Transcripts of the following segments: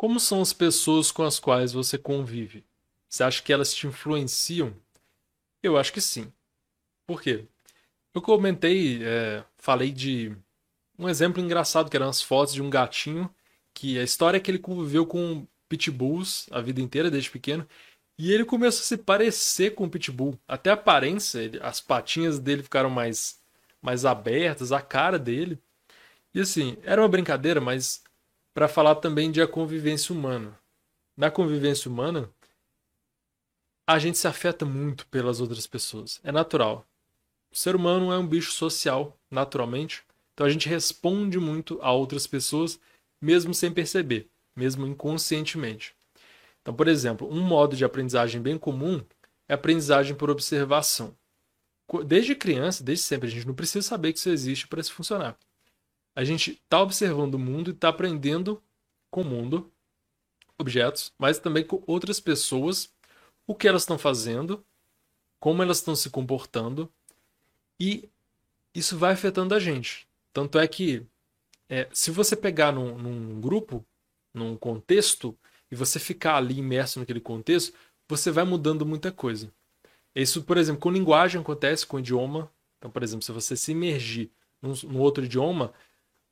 Como são as pessoas com as quais você convive? Você acha que elas te influenciam? Eu acho que sim. Por quê? Eu comentei, é, falei de um exemplo engraçado que eram as fotos de um gatinho que a história é que ele conviveu com pitbulls a vida inteira desde pequeno e ele começou a se parecer com o pitbull. Até a aparência, ele, as patinhas dele ficaram mais mais abertas, a cara dele. E assim, era uma brincadeira, mas para falar também de a convivência humana. Na convivência humana, a gente se afeta muito pelas outras pessoas. É natural. O ser humano é um bicho social, naturalmente. Então a gente responde muito a outras pessoas, mesmo sem perceber, mesmo inconscientemente. Então, por exemplo, um modo de aprendizagem bem comum é a aprendizagem por observação. Desde criança, desde sempre, a gente não precisa saber que isso existe para isso funcionar a gente está observando o mundo e está aprendendo com o mundo, objetos, mas também com outras pessoas, o que elas estão fazendo, como elas estão se comportando, e isso vai afetando a gente. Tanto é que, é, se você pegar num, num grupo, num contexto, e você ficar ali imerso naquele contexto, você vai mudando muita coisa. Isso, por exemplo, com linguagem acontece, com idioma. Então, por exemplo, se você se imergir num, num outro idioma,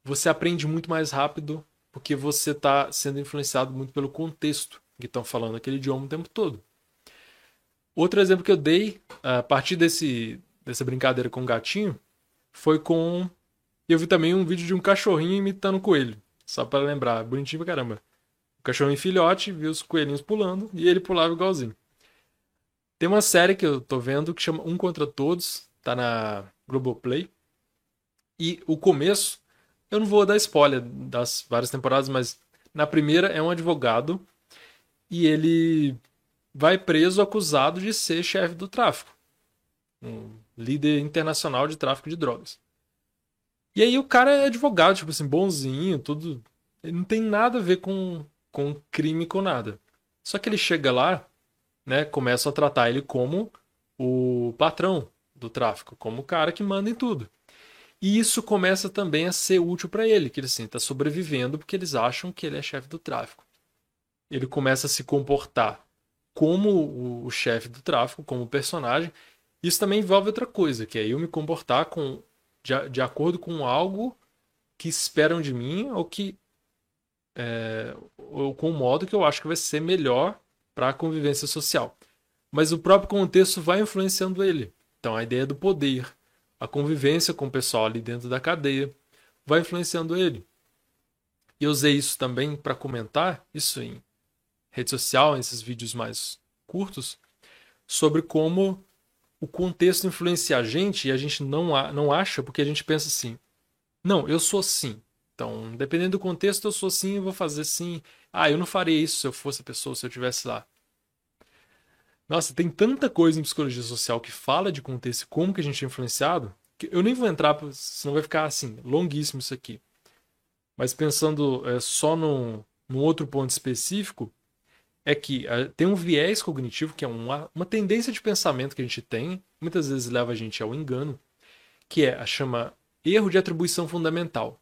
você aprende muito mais rápido porque você está sendo influenciado muito pelo contexto que estão falando aquele idioma o tempo todo. Outro exemplo que eu dei a partir desse, dessa brincadeira com o gatinho foi com. Eu vi também um vídeo de um cachorrinho imitando um coelho. Só para lembrar, bonitinho pra caramba. O cachorrinho filhote viu os coelhinhos pulando e ele pulava igualzinho. Tem uma série que eu tô vendo que chama Um Contra Todos, tá na Globoplay. E o começo eu não vou dar spoiler das várias temporadas, mas na primeira é um advogado e ele vai preso acusado de ser chefe do tráfico. Um líder internacional de tráfico de drogas. E aí o cara é advogado, tipo assim, bonzinho, tudo. Ele não tem nada a ver com, com crime, com nada. Só que ele chega lá, né, começa a tratar ele como o patrão do tráfico, como o cara que manda em tudo. E isso começa também a ser útil para ele, que ele assim, está sobrevivendo porque eles acham que ele é chefe do tráfico. Ele começa a se comportar como o chefe do tráfico, como personagem. Isso também envolve outra coisa, que é eu me comportar com, de, de acordo com algo que esperam de mim ou que é, ou com o modo que eu acho que vai ser melhor para a convivência social. Mas o próprio contexto vai influenciando ele. Então a ideia do poder, a convivência com o pessoal ali dentro da cadeia vai influenciando ele. E eu usei isso também para comentar, isso em rede social, nesses vídeos mais curtos, sobre como o contexto influencia a gente e a gente não, não acha porque a gente pensa assim: não, eu sou assim. Então, dependendo do contexto, eu sou assim, eu vou fazer assim. Ah, eu não faria isso se eu fosse a pessoa, se eu estivesse lá. Nossa, tem tanta coisa em psicologia social que fala de contexto como que a gente é influenciado, que eu nem vou entrar, senão vai ficar assim, longuíssimo isso aqui. Mas pensando é, só num, num outro ponto específico, é que é, tem um viés cognitivo, que é uma, uma tendência de pensamento que a gente tem, muitas vezes leva a gente ao engano, que é a chama erro de atribuição fundamental.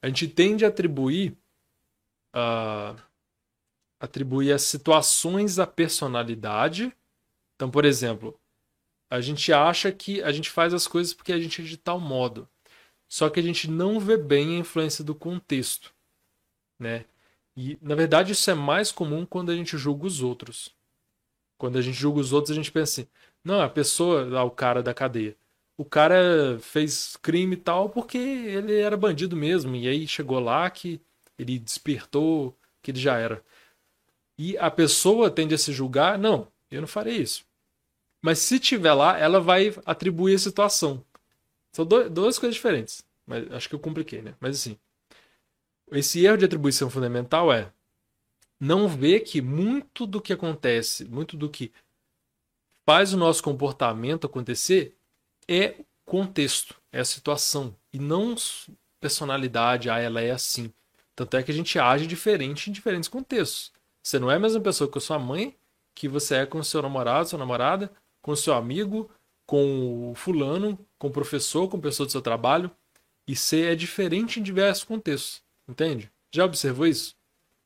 A gente tende a atribuir uh, atribuir as situações à personalidade então, por exemplo, a gente acha que a gente faz as coisas porque a gente é de tal modo. Só que a gente não vê bem a influência do contexto, né? E na verdade isso é mais comum quando a gente julga os outros. Quando a gente julga os outros, a gente pensa assim: não, a pessoa, o cara da cadeia, o cara fez crime e tal porque ele era bandido mesmo. E aí chegou lá que ele despertou que ele já era. E a pessoa tende a se julgar: não, eu não farei isso. Mas se tiver lá, ela vai atribuir a situação. São do, duas coisas diferentes. Mas acho que eu compliquei, né? Mas assim, esse erro de atribuição fundamental é não ver que muito do que acontece, muito do que faz o nosso comportamento acontecer é contexto, é a situação e não personalidade, ah, ela é assim. Tanto é que a gente age diferente em diferentes contextos. Você não é a mesma pessoa que a sua mãe, que você é com seu namorado, sua namorada, com seu amigo, com o fulano, com o professor, com a pessoa do seu trabalho. E ser é diferente em diversos contextos, entende? Já observou isso?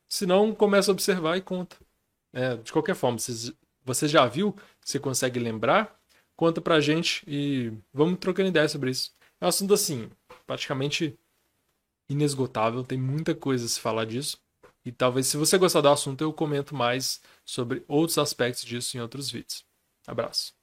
Se não, começa a observar e conta. É, de qualquer forma, você, você já viu? Você consegue lembrar? Conta pra gente e vamos trocando ideia sobre isso. É um assunto assim, praticamente inesgotável, tem muita coisa a se falar disso. E talvez, se você gostar do assunto, eu comento mais sobre outros aspectos disso em outros vídeos. Abraço.